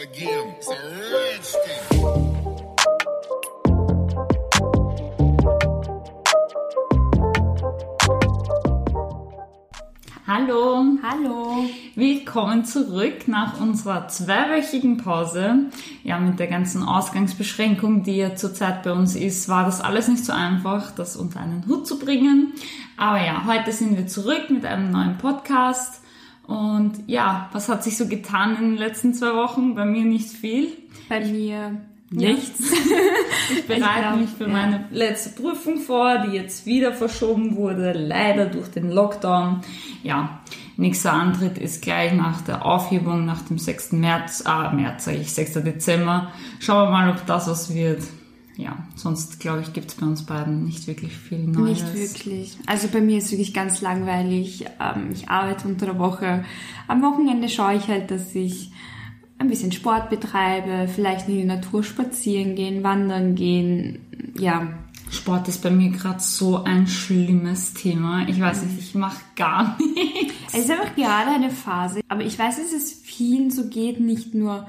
again. It's a. Hallo, Hallo. willkommen zurück nach unserer zweiwöchigen Pause. Ja, mit der ganzen Ausgangsbeschränkung, die ja zurzeit bei uns ist, war das alles nicht so einfach, das unter einen Hut zu bringen. Aber ja, heute sind wir zurück mit einem neuen Podcast. Und ja, was hat sich so getan in den letzten zwei Wochen? Bei mir nicht viel. Bei mir nichts. Ich bereite glaub, mich für ja. meine letzte Prüfung vor, die jetzt wieder verschoben wurde, leider durch den Lockdown. Ja, nächster Antritt ist gleich nach der Aufhebung, nach dem 6. März, ah, März sage ich, 6. Dezember. Schauen wir mal, ob das was wird. Ja, sonst glaube ich, gibt es bei uns beiden nicht wirklich viel Neues. Nicht wirklich. Also bei mir ist es wirklich ganz langweilig. Ähm, Ich arbeite unter der Woche. Am Wochenende schaue ich halt, dass ich ein bisschen Sport betreibe, vielleicht in die Natur spazieren gehen, wandern gehen. Ja, Sport ist bei mir gerade so ein schlimmes Thema. Ich weiß nicht, ich mache gar nichts. es ist einfach gerade eine Phase. Aber ich weiß, dass es vielen so geht, nicht nur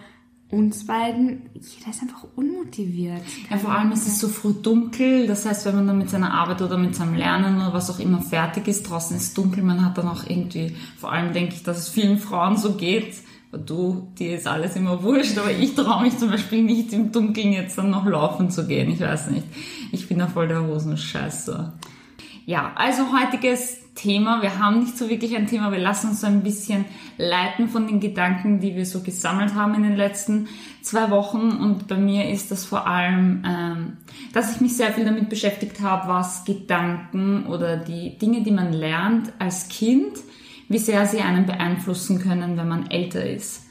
uns beiden. Jeder ist einfach unmotiviert. Ja, vor allem ist es so früh dunkel. Das heißt, wenn man dann mit seiner Arbeit oder mit seinem Lernen oder was auch immer fertig ist, draußen ist dunkel, man hat dann auch irgendwie, vor allem denke ich, dass es vielen Frauen so geht. Du, dir ist alles immer wurscht, aber ich traue mich zum Beispiel nicht im Dunkeln jetzt dann noch laufen zu gehen. Ich weiß nicht. Ich bin da voll der Hosenscheißer. Ja, also heutiges Thema. Wir haben nicht so wirklich ein Thema. Wir lassen uns so ein bisschen leiten von den Gedanken, die wir so gesammelt haben in den letzten zwei Wochen. Und bei mir ist das vor allem, ähm, dass ich mich sehr viel damit beschäftigt habe, was Gedanken oder die Dinge, die man lernt als Kind, wie sehr sie einen beeinflussen können, wenn man älter ist.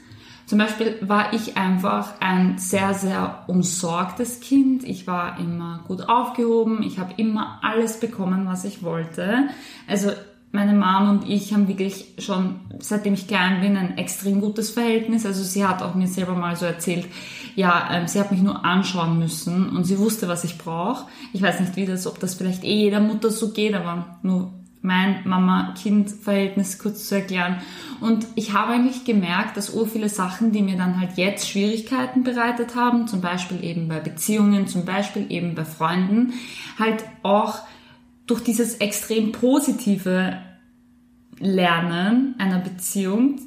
Zum Beispiel war ich einfach ein sehr, sehr umsorgtes Kind. Ich war immer gut aufgehoben. Ich habe immer alles bekommen, was ich wollte. Also meine Mom und ich haben wirklich schon, seitdem ich klein bin, ein extrem gutes Verhältnis. Also sie hat auch mir selber mal so erzählt, ja, ähm, sie hat mich nur anschauen müssen und sie wusste, was ich brauche. Ich weiß nicht, wie das, ob das vielleicht eh jeder Mutter so geht, aber nur mein Mama-Kind-Verhältnis kurz zu erklären. Und ich habe eigentlich gemerkt, dass ur viele Sachen, die mir dann halt jetzt Schwierigkeiten bereitet haben, zum Beispiel eben bei Beziehungen, zum Beispiel eben bei Freunden, halt auch durch dieses extrem positive Lernen einer Beziehung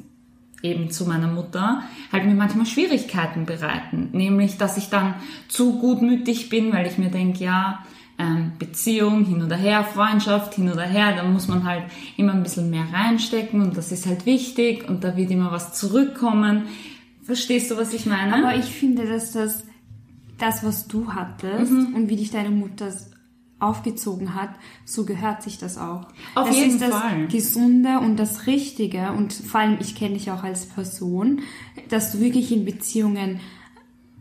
eben zu meiner Mutter, halt mir manchmal Schwierigkeiten bereiten. Nämlich, dass ich dann zu gutmütig bin, weil ich mir denke, ja, ähm, Beziehung hin oder her, Freundschaft hin oder her, da muss man halt immer ein bisschen mehr reinstecken und das ist halt wichtig und da wird immer was zurückkommen. Verstehst du, was ich meine? Aber ich finde, dass das, das was du hattest Mhm. und wie dich deine Mutter aufgezogen hat, so gehört sich das auch. Auf das jeden ist das Fall. Gesunde und das Richtige und vor allem, ich kenne dich auch als Person, dass du wirklich in Beziehungen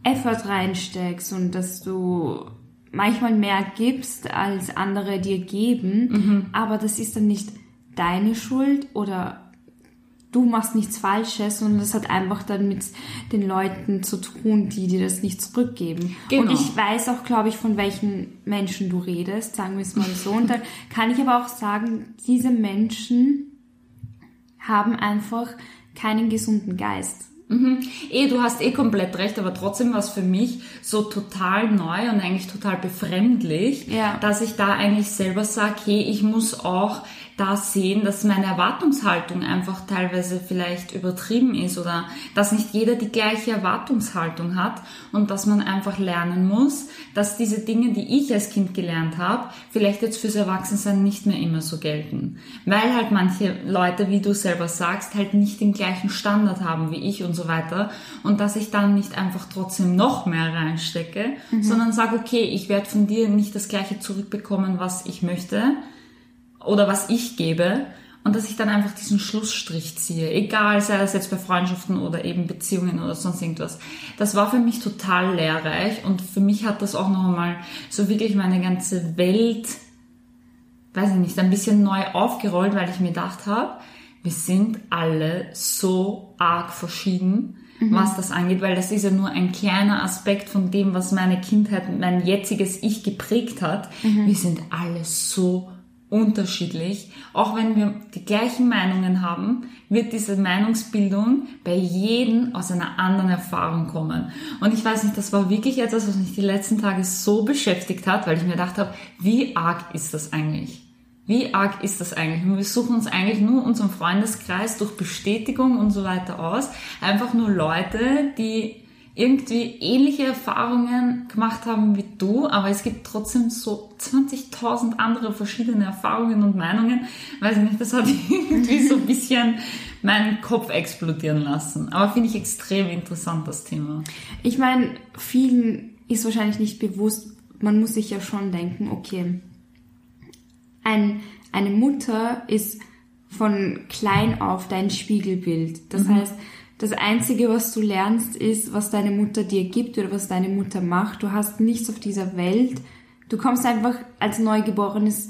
Effort reinsteckst und dass du manchmal mehr gibst, als andere dir geben, Mhm. aber das ist dann nicht deine Schuld oder du machst nichts Falsches, sondern das hat einfach dann mit den Leuten zu tun, die dir das nicht zurückgeben. Genau. Und ich weiß auch, glaube ich, von welchen Menschen du redest, sagen wir es mal so. Und dann kann ich aber auch sagen, diese Menschen haben einfach keinen gesunden Geist. Eh, du hast eh komplett recht, aber trotzdem war es für mich so total neu und eigentlich total befremdlich, Ja. dass ich da eigentlich selber sage, hey, ich muss auch da sehen, dass meine Erwartungshaltung einfach teilweise vielleicht übertrieben ist oder dass nicht jeder die gleiche Erwartungshaltung hat und dass man einfach lernen muss, dass diese Dinge, die ich als Kind gelernt habe, vielleicht jetzt fürs Erwachsensein nicht mehr immer so gelten. Weil halt manche Leute, wie du selber sagst, halt nicht den gleichen Standard haben wie ich und so weiter. Und dass ich dann nicht einfach trotzdem noch mehr reinstecke, sondern sage, okay, ich werde von dir nicht das gleiche zurückbekommen, was ich möchte oder was ich gebe. Und dass ich dann einfach diesen Schlussstrich ziehe, egal sei das jetzt bei Freundschaften oder eben Beziehungen oder sonst irgendwas. Das war für mich total lehrreich und für mich hat das auch noch einmal so wirklich meine ganze Welt, weiß ich nicht, ein bisschen neu aufgerollt, weil ich mir gedacht habe, wir sind alle so arg verschieden, was das angeht, weil das ist ja nur ein kleiner Aspekt von dem, was meine Kindheit, mein jetziges Ich geprägt hat. Wir sind alle so unterschiedlich. Auch wenn wir die gleichen Meinungen haben, wird diese Meinungsbildung bei jedem aus einer anderen Erfahrung kommen. Und ich weiß nicht, das war wirklich etwas, was mich die letzten Tage so beschäftigt hat, weil ich mir gedacht habe, wie arg ist das eigentlich? Wie arg ist das eigentlich? wir suchen uns eigentlich nur unseren Freundeskreis durch Bestätigung und so weiter aus. Einfach nur Leute, die irgendwie ähnliche Erfahrungen gemacht haben wie du, aber es gibt trotzdem so 20.000 andere verschiedene Erfahrungen und Meinungen. Weiß ich nicht, das hat irgendwie so ein bisschen meinen Kopf explodieren lassen. Aber finde ich extrem interessant, das Thema. Ich meine, vielen ist wahrscheinlich nicht bewusst, man muss sich ja schon denken, okay, ein, eine Mutter ist von klein auf dein Spiegelbild. Das mhm. heißt, das Einzige, was du lernst, ist, was deine Mutter dir gibt oder was deine Mutter macht. Du hast nichts auf dieser Welt. Du kommst einfach als neugeborenes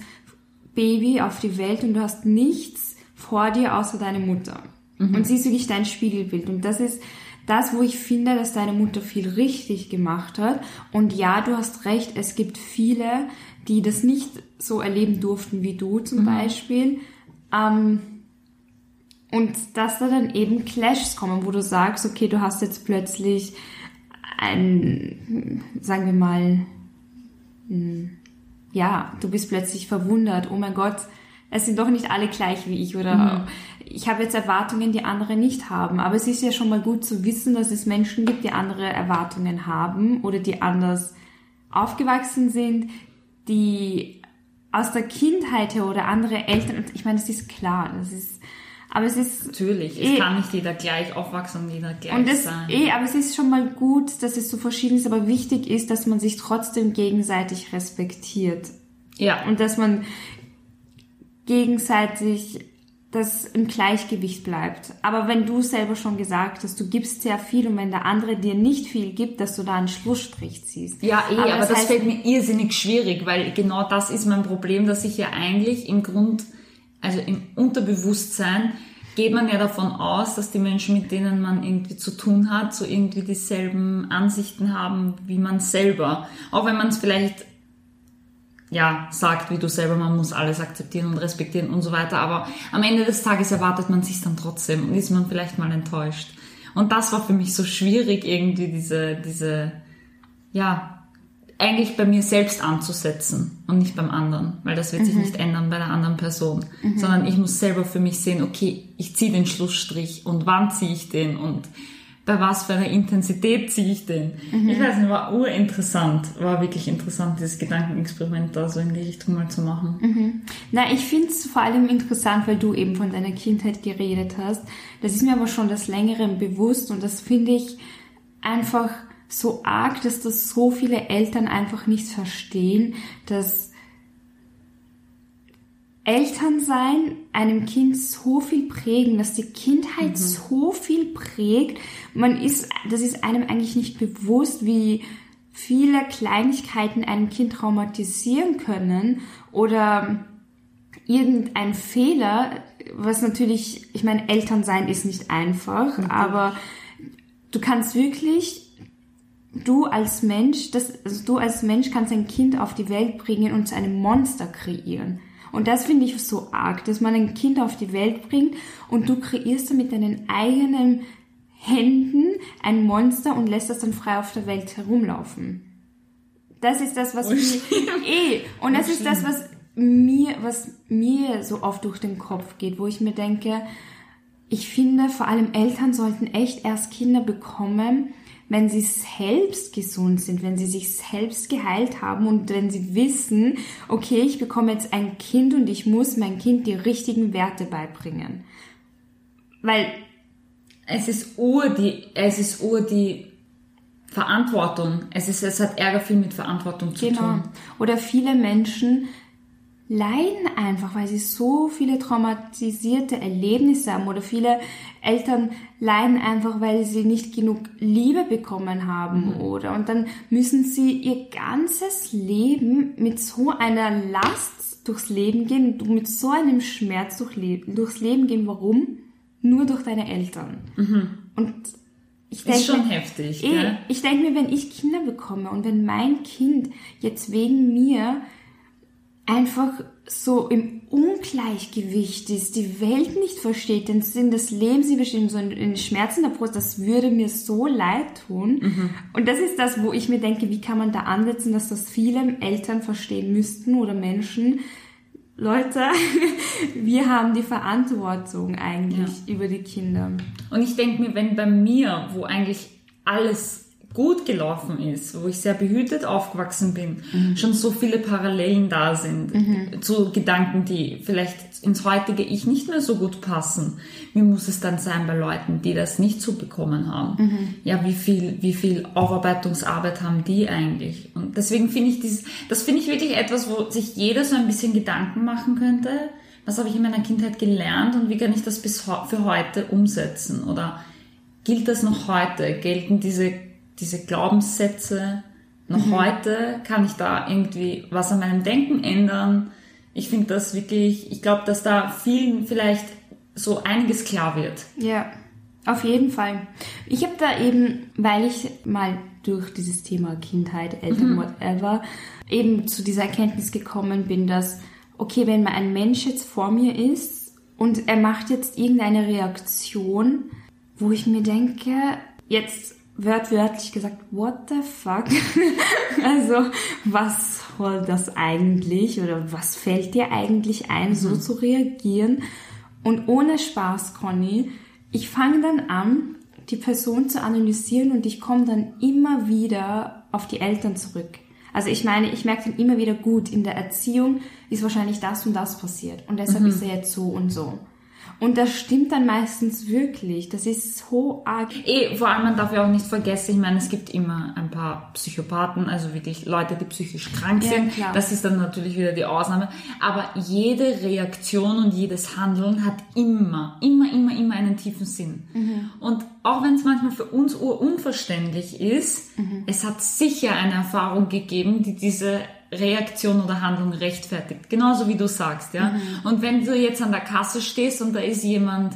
Baby auf die Welt und du hast nichts vor dir außer deine Mutter. Mhm. Und sie ist wirklich dein Spiegelbild. Und das ist das, wo ich finde, dass deine Mutter viel richtig gemacht hat. Und ja, du hast recht, es gibt viele, die das nicht so erleben durften wie du zum mhm. Beispiel. Ähm, und dass da dann eben Clashs kommen, wo du sagst, okay, du hast jetzt plötzlich ein, sagen wir mal, hm, ja, du bist plötzlich verwundert, oh mein Gott, es sind doch nicht alle gleich wie ich oder mhm. ich habe jetzt Erwartungen, die andere nicht haben. Aber es ist ja schon mal gut zu wissen, dass es Menschen gibt, die andere Erwartungen haben oder die anders aufgewachsen sind, die aus der Kindheit her oder andere Eltern, ich meine, das ist klar, das ist aber es ist. Natürlich, es eh, kann nicht jeder gleich aufwachsen und jeder gleich und das, sein. Eh, aber es ist schon mal gut, dass es so verschieden ist, aber wichtig ist, dass man sich trotzdem gegenseitig respektiert. Ja. Und dass man gegenseitig das im Gleichgewicht bleibt. Aber wenn du selber schon gesagt hast, du gibst sehr viel und wenn der andere dir nicht viel gibt, dass du da einen Schlussstrich ziehst. Ja, eh, aber, aber das, das fällt mir irrsinnig schwierig, weil genau das ist mein Problem, dass ich ja eigentlich im Grund also im Unterbewusstsein geht man ja davon aus, dass die Menschen, mit denen man irgendwie zu tun hat, so irgendwie dieselben Ansichten haben wie man selber. Auch wenn man es vielleicht ja, sagt, wie du selber, man muss alles akzeptieren und respektieren und so weiter. Aber am Ende des Tages erwartet man sich dann trotzdem und ist man vielleicht mal enttäuscht. Und das war für mich so schwierig, irgendwie diese, diese, ja, eigentlich bei mir selbst anzusetzen und nicht beim anderen, weil das wird sich mhm. nicht ändern bei der anderen Person, mhm. sondern ich muss selber für mich sehen, okay, ich ziehe den Schlussstrich und wann ziehe ich den und bei was für einer Intensität ziehe ich den. Mhm. Ich weiß nicht, war urinteressant, war wirklich interessant, dieses Gedankenexperiment da so in die Richtung mal zu machen. Mhm. Na, ich finde es vor allem interessant, weil du eben von deiner Kindheit geredet hast. Das ist mir aber schon das Längeren bewusst und das finde ich einfach so arg, dass das so viele Eltern einfach nicht verstehen, dass Elternsein einem Kind so viel prägen, dass die Kindheit mhm. so viel prägt. Man ist, das ist einem eigentlich nicht bewusst, wie viele Kleinigkeiten ein Kind traumatisieren können oder irgendein Fehler, was natürlich, ich meine, Elternsein ist nicht einfach, mhm. aber du kannst wirklich du als Mensch, das, also du als Mensch kannst ein Kind auf die Welt bringen und zu einem Monster kreieren. Und das finde ich so arg, dass man ein Kind auf die Welt bringt und du kreierst mit deinen eigenen Händen ein Monster und lässt das dann frei auf der Welt herumlaufen. Das ist das, was oh, mir, eh, und das oh, ist das, was mir, was mir so oft durch den Kopf geht, wo ich mir denke, ich finde, vor allem Eltern sollten echt erst Kinder bekommen, wenn sie selbst gesund sind, wenn sie sich selbst geheilt haben und wenn sie wissen, okay, ich bekomme jetzt ein Kind und ich muss mein Kind die richtigen Werte beibringen. Weil es ist ur die, es ist ur die Verantwortung. Es ist, es hat Ärger viel mit Verantwortung zu genau. tun. Oder viele Menschen leiden einfach, weil sie so viele traumatisierte Erlebnisse haben oder viele Eltern leiden einfach, weil sie nicht genug Liebe bekommen haben mhm. oder und dann müssen sie ihr ganzes Leben mit so einer Last durchs Leben gehen, mit so einem Schmerz durch durchs Leben gehen. Warum? Nur durch deine Eltern. Mhm. Und ich denke, ist schon heftig. Eh, ich denke mir, wenn ich Kinder bekomme und wenn mein Kind jetzt wegen mir einfach so im Ungleichgewicht ist, die Welt nicht versteht, den Sinn des Lebens nicht versteht, so in, in Schmerzen der Brust, das würde mir so leid tun. Und das ist das, wo ich mir denke, wie kann man da ansetzen, dass das viele Eltern verstehen müssten oder Menschen. Leute, wir haben die Verantwortung eigentlich über die Kinder. Und ich denke mir, wenn bei mir, wo eigentlich alles gut gelaufen ist, wo ich sehr behütet aufgewachsen bin, schon so viele Parallelen da sind zu Gedanken, die vielleicht ins heutige Ich nicht mehr so gut passen. Wie muss es dann sein bei Leuten, die das nicht so bekommen haben? Ja, wie viel, wie viel Aufarbeitungsarbeit haben die eigentlich? Und deswegen finde ich dieses, das finde ich wirklich etwas, wo sich jeder so ein bisschen Gedanken machen könnte. Was habe ich in meiner Kindheit gelernt und wie kann ich das bis für heute umsetzen? Oder gilt das noch heute? Gelten diese, diese Glaubenssätze noch heute? Kann ich da irgendwie was an meinem Denken ändern? Ich finde das wirklich, ich glaube, dass da vielen vielleicht so einiges klar wird. Ja, auf jeden Fall. Ich habe da eben, weil ich mal durch dieses Thema Kindheit, Eltern, whatever, eben zu dieser Erkenntnis gekommen bin, dass, okay, wenn mal ein Mensch jetzt vor mir ist und er macht jetzt irgendeine Reaktion, wo ich mir denke, jetzt wörtwörtlich gesagt, what the fuck? also, was soll das eigentlich oder was fällt dir eigentlich ein, so zu reagieren? Und ohne Spaß, Conny, ich fange dann an, die Person zu analysieren und ich komme dann immer wieder auf die Eltern zurück. Also ich meine, ich merke dann immer wieder gut, in der Erziehung ist wahrscheinlich das und das passiert und deshalb ist er jetzt so und so. Und das stimmt dann meistens wirklich. Das ist so arg. Eh, vor allem, man darf ja auch nicht vergessen, ich meine, es gibt immer ein paar Psychopathen, also wirklich Leute, die psychisch krank Ja, sind. klar. Das ist dann natürlich wieder die Ausnahme. Aber jede Reaktion und jedes Handeln hat immer, immer, immer, immer einen tiefen Sinn. Mhm. Und auch wenn es manchmal für uns unverständlich ist, Mhm. es hat sicher eine Erfahrung gegeben, die diese Reaktion oder Handlung rechtfertigt. Genauso wie du sagst, ja. Mhm. Und wenn du jetzt an der Kasse stehst und da ist jemand,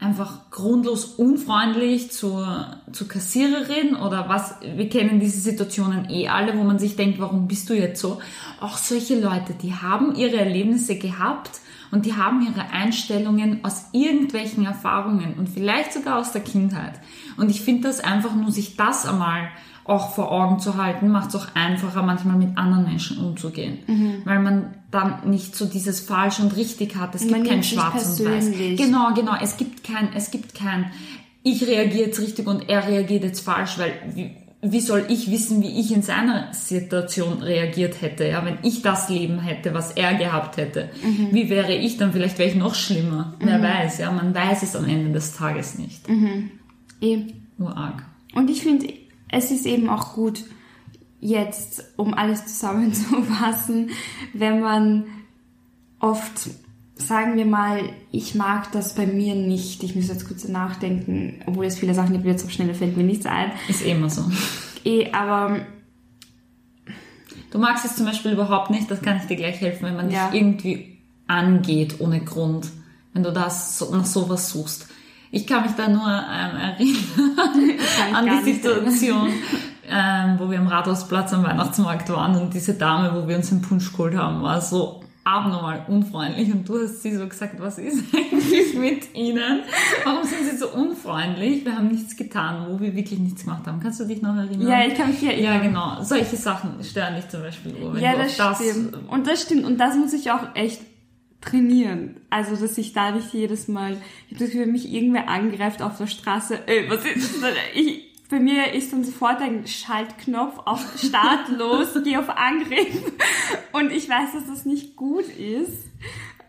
einfach grundlos unfreundlich zur, zur Kassiererin oder was, wir kennen diese Situationen eh alle, wo man sich denkt, warum bist du jetzt so? Auch solche Leute, die haben ihre Erlebnisse gehabt und die haben ihre Einstellungen aus irgendwelchen Erfahrungen und vielleicht sogar aus der Kindheit. Und ich finde das einfach nur, sich das einmal auch vor Augen zu halten, macht es auch einfacher, manchmal mit anderen Menschen umzugehen. Weil man dann nicht so dieses falsch und richtig hat. Es gibt Man kein nimmt's nicht Schwarz und Weiß. Genau, genau. Es gibt kein, es gibt kein, ich reagiere jetzt richtig und er reagiert jetzt falsch, weil wie, soll ich wissen, wie ich in seiner Situation reagiert hätte, ja, wenn ich das Leben hätte, was er gehabt hätte. Wie wäre ich dann? Vielleicht wäre ich noch schlimmer. Wer weiß, ja, man weiß es am Ende des Tages nicht. Eben. Urarg. Und ich finde, es ist eben auch gut, jetzt, um alles zusammenzufassen, wenn man oft, sagen wir mal, ich mag das bei mir nicht, ich muss jetzt kurz nachdenken, obwohl es viele Sachen, die jetzt auf Schnelle fällt mir nichts ein, Ist eh immer so. eh, aber Du magst es zum Beispiel überhaupt nicht, das kann ich dir gleich helfen, wenn man Ja. dich irgendwie angeht ohne Grund. Wenn du das so, nach sowas suchst. Ich kann mich da nur ähm, erinnern an die. Situation, ähm, wo wir am Rathausplatz am Weihnachtsmarkt waren und diese Dame, wo wir uns einen Punsch geholt haben, war so abnormal unfreundlich und du hast sie so gesagt, was ist eigentlich mit ihnen? Warum sind sie so unfreundlich? Wir haben nichts getan, wo wir wirklich nichts gemacht haben. Kannst du dich noch erinnern? ja, ich kann mich Ja, erinnern. genau. Solche Sachen stören dich zum Beispiel. Wenn Ja, das auf stimmt. Und das stimmt. Und das muss ich auch echt trainieren. Also, dass ich da nicht jedes Mal, dass mich irgendwer angreift auf der Straße, ey, was ist das? Ich, bei mir ist dann sofort ein Schaltknopf auf Start los, geh auf Angriff. Und ich weiß, dass das nicht gut ist.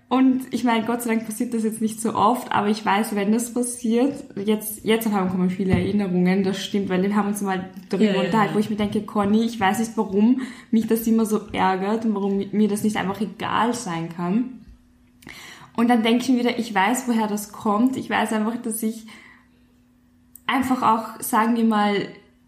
Und ich meine, Gott sei Dank passiert das jetzt nicht so oft, aber ich weiß, wenn das passiert, jetzt, jetzt auf einmal kommen viele Erinnerungen, das stimmt, weil wir haben uns mal darüber ja, unterhalten, wo ich mir denke, Conny, ich weiß nicht, warum mich das immer so ärgert und warum mir das nicht einfach egal sein kann. Und dann denke ich mir wieder, ich weiß, woher das kommt. Ich weiß einfach, dass ich einfach auch, sagen wir mal,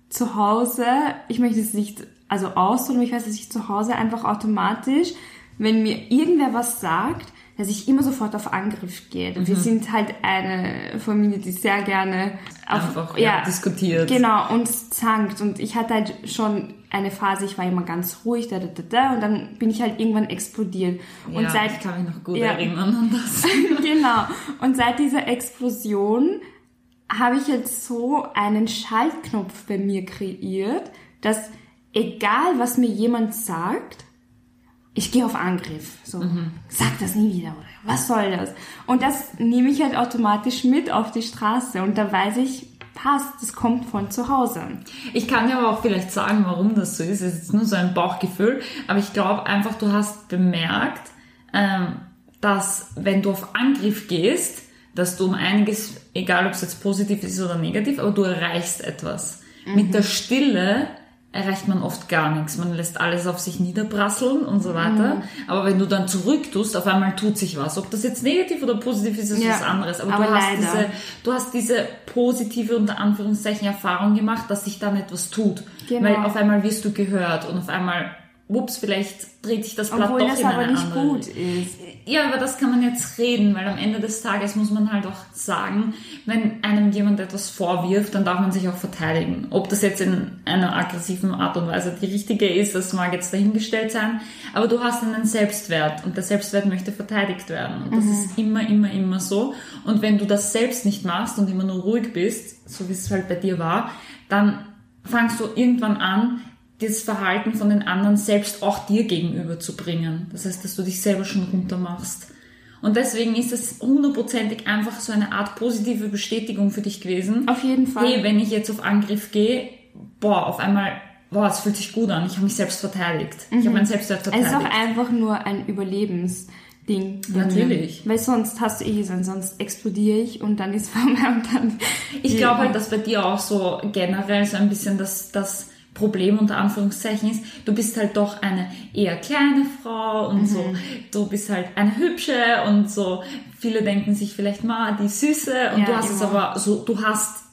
zu Hause, ich möchte es nicht, also ausdrücken, aber ich weiß, dass ich zu Hause einfach automatisch, wenn mir irgendwer was sagt, dass ich immer sofort auf Angriff gehe. Wir sind halt eine Familie, die sehr gerne auf, Einfach, ja, diskutiert. Genau, und zankt. Und ich hatte halt schon eine Phase, ich war immer ganz ruhig, da, da, da, da, und dann bin ich halt irgendwann explodiert. Und ja, seit, ich kann mich noch gut Ja. erinnern an das. genau. Und seit dieser Explosion habe ich jetzt so einen Schaltknopf bei mir kreiert, dass egal was mir jemand sagt, ich gehe auf Angriff. So, sag das nie wieder oder was soll das? Und das nehme ich halt automatisch mit auf die Straße und da weiß ich, passt, das kommt von zu Hause. Ich kann dir aber auch vielleicht sagen, warum das so ist. Es ist nur so ein Bauchgefühl. Aber ich glaube einfach, du hast bemerkt, ähm, dass wenn du auf Angriff gehst, dass du um einiges, egal ob es jetzt positiv ist oder negativ, aber du erreichst etwas. Mit der Stille erreicht man oft gar nichts. Man lässt alles auf sich niederprasseln und so weiter. Aber wenn du dann zurück tust, auf einmal tut sich was. Ob das jetzt negativ oder positiv ist, ist Ja, was anderes. Aber, aber du, hast leider. diese, du hast diese positive, unter Anführungszeichen, Erfahrung gemacht, dass sich dann etwas tut. Genau. Weil auf einmal wirst du gehört und auf einmal, wups, vielleicht dreht sich das Blatt Obwohl doch das in aber eine nicht andere gut ist. Ja, über das kann man jetzt reden, weil am Ende des Tages muss man halt auch sagen, wenn einem jemand etwas vorwirft, dann darf man sich auch verteidigen. Ob das jetzt in einer aggressiven Art und Weise die richtige ist, das mag jetzt dahingestellt sein, aber du hast einen Selbstwert und der Selbstwert möchte verteidigt werden. Und das ist immer, immer, immer so. Und wenn du das selbst nicht machst und immer nur ruhig bist, so wie es halt bei dir war, dann fangst du irgendwann an, das Verhalten von den anderen selbst auch dir gegenüber zu bringen. Das heißt, dass du dich selber schon runter machst. Und deswegen ist es hundertprozentig einfach so eine Art positive Bestätigung für dich gewesen. Auf jeden Fall. Hey, wenn ich jetzt auf Angriff gehe, boah, auf einmal, boah, es fühlt sich gut an. Ich habe mich selbst verteidigt. Ich habe meinen Selbstwert Mhm. Es ist verteidigt. auch einfach nur ein Überlebensding. bei mir. Natürlich. Weil sonst hast du eh gesagt, sonst explodiere ich und dann ist vorbei und dann. Ich glaube halt, dass bei dir auch so generell so ein bisschen das, das Problem unter Anführungszeichen ist, du bist halt doch eine eher kleine Frau und so, Mhm. du bist halt eine hübsche und so, viele denken sich vielleicht mal die Süße und Ja, du hast es immer. aber so, du hast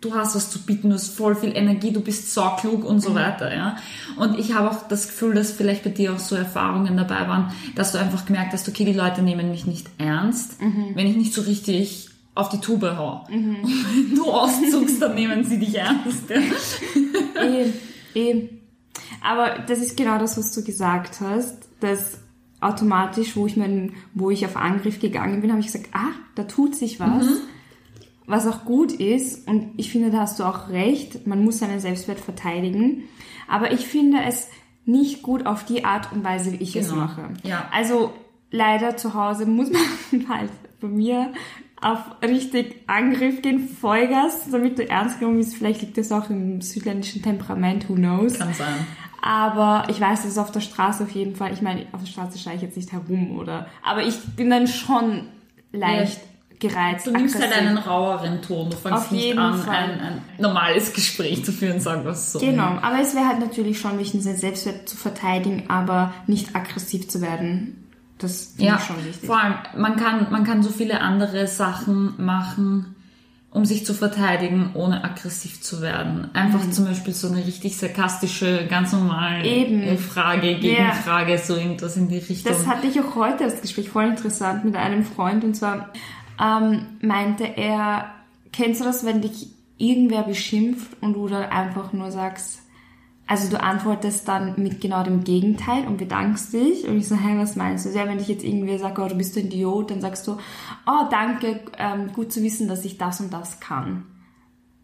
du hast was zu bieten, du hast voll viel Energie, du bist so klug und Mhm. so weiter, ja. Und ich habe auch das Gefühl, dass vielleicht bei dir auch so Erfahrungen dabei waren, dass du einfach gemerkt hast, okay, die Leute nehmen mich nicht ernst, Mhm. wenn ich nicht so richtig auf die Tube hau. Und wenn du auszuckst, dann nehmen sie dich ernst. Ja. eh, eh. Aber das ist genau das, was du gesagt hast, dass automatisch, wo ich mein, wo ich auf Angriff gegangen bin, habe ich gesagt, ah, da tut sich was. Was auch gut ist, und ich finde, da hast du auch recht, man muss seinen Selbstwert verteidigen. Aber ich finde es nicht gut auf die Art und Weise, wie ich es Genau. mache. Ja. Also leider zu Hause muss man halt bei mir auf richtig Angriff gehen, Vollgas, damit du ernst genommen bist. Vielleicht liegt das auch im südländischen Temperament, who knows. Kann sein. Aber ich weiß, dass es auf der Straße auf jeden Fall, ich meine, auf der Straße steige ich jetzt nicht herum, oder? Aber ich bin dann schon leicht gereizt. Du nimmst halt aggressiv. einen raueren Ton. Du fängst Auf nicht jeden an, Fall. ein, ein normales Gespräch zu führen, sagen wir es so. Genau, aber es wäre halt natürlich schon wichtig, seinen Selbstwert zu verteidigen, aber nicht aggressiv zu werden. Das finde Ja, ich schon wichtig. vor allem, man kann, man kann so viele andere Sachen machen, um sich zu verteidigen, ohne aggressiv zu werden. Einfach zum Beispiel so eine richtig sarkastische, ganz normale Eben. Frage, Gegenfrage, so irgendwas in die Richtung. Das hatte ich auch heute, das Gespräch, voll interessant mit einem Freund. Und zwar ähm, meinte er, kennst du das, wenn dich irgendwer beschimpft und du dann einfach nur sagst, also du antwortest dann mit genau dem Gegenteil und bedankst dich. Und ich so, hey, was meinst du? Ja, wenn dich jetzt irgendwer sagt, oh, du bist ein Idiot, dann sagst du, oh, danke, ähm, gut zu wissen, dass ich das und das kann.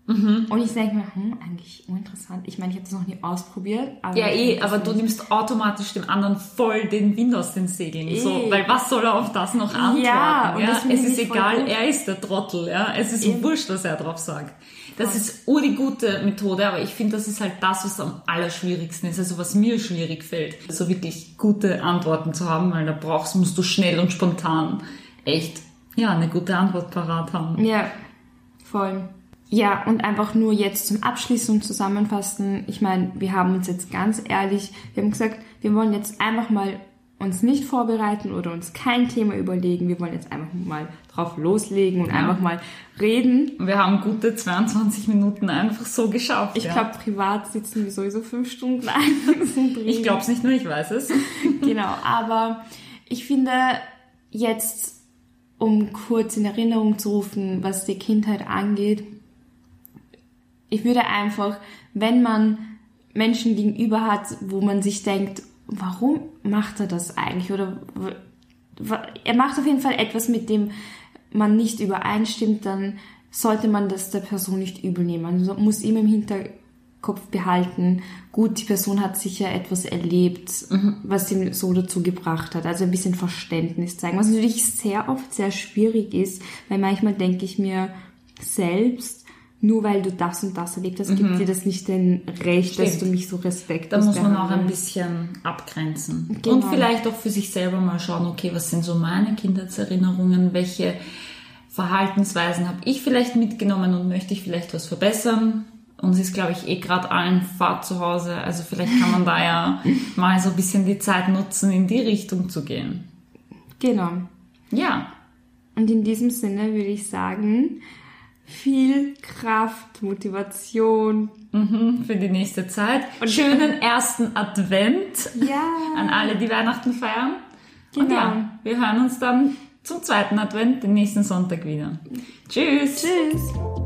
Mhm. Und ich denke mir, hm, eigentlich uninteressant. Ich meine, ich habe das noch nie ausprobiert. Aber ja, ich eh, aber du nimmst automatisch dem anderen voll den Wind aus den Segeln. So, Eh. weil was soll er auf das noch antworten? Ja, finde es ich ist egal, er ist der Trottel, ja. Es ist Eben. wurscht, was er drauf sagt. Das ist ur die gute Methode, aber ich finde, das ist halt das, was am allerschwierigsten ist, also was mir schwierig fällt, so wirklich gute Antworten zu haben, weil da brauchst, musst du schnell und spontan echt, ja, eine gute Antwort parat haben. Ja, voll. Ja, und einfach nur jetzt zum Abschließen und Zusammenfassen. Ich meine, wir haben uns jetzt ganz ehrlich, wir haben gesagt, wir wollen jetzt einfach mal uns nicht vorbereiten oder uns kein Thema überlegen. Wir wollen jetzt einfach mal drauf loslegen und einfach mal reden. Wir haben gute 22 Minuten einfach so geschafft. Ich ja. glaube, privat sitzen wir sowieso fünf Stunden ein. ich glaube es nicht nur, ich weiß es. genau, aber ich finde jetzt, um kurz in Erinnerung zu rufen, was die Kindheit angeht, ich würde einfach, wenn man Menschen gegenüber hat, wo man sich denkt, warum macht er das eigentlich? Oder er macht auf jeden Fall etwas, mit dem man nicht übereinstimmt, dann sollte man das der Person nicht übel nehmen. Man muss immer im Hinterkopf behalten, gut, die Person hat sicher etwas erlebt, mhm. was ihn so dazu gebracht hat. Also ein bisschen Verständnis zeigen. Was natürlich sehr oft sehr schwierig ist, weil manchmal denke ich mir selbst, nur weil du das und das erlebt hast, mhm. gibt dir das nicht den Recht, Stimmt. dass du mich so respektlos Da muss man auch ein bisschen abgrenzen. Genau. Und vielleicht auch für sich selber mal schauen, okay, was sind so meine Kindheitserinnerungen, welche Verhaltensweisen habe ich vielleicht mitgenommen und möchte ich vielleicht was verbessern. Und es ist, glaube ich, eh gerade allen Fahrt zu Hause. Also vielleicht kann man da ja mal so ein bisschen die Zeit nutzen, in die Richtung zu gehen. Genau. Ja. Und in diesem Sinne würde ich sagen, viel Kraft, Motivation. Mhm, für die nächste Zeit. Und schönen ersten Advent ja. an alle, die Weihnachten feiern. Genau. Und ja, wir hören uns dann zum zweiten Advent, den nächsten Sonntag wieder. Tschüss. Tschüss.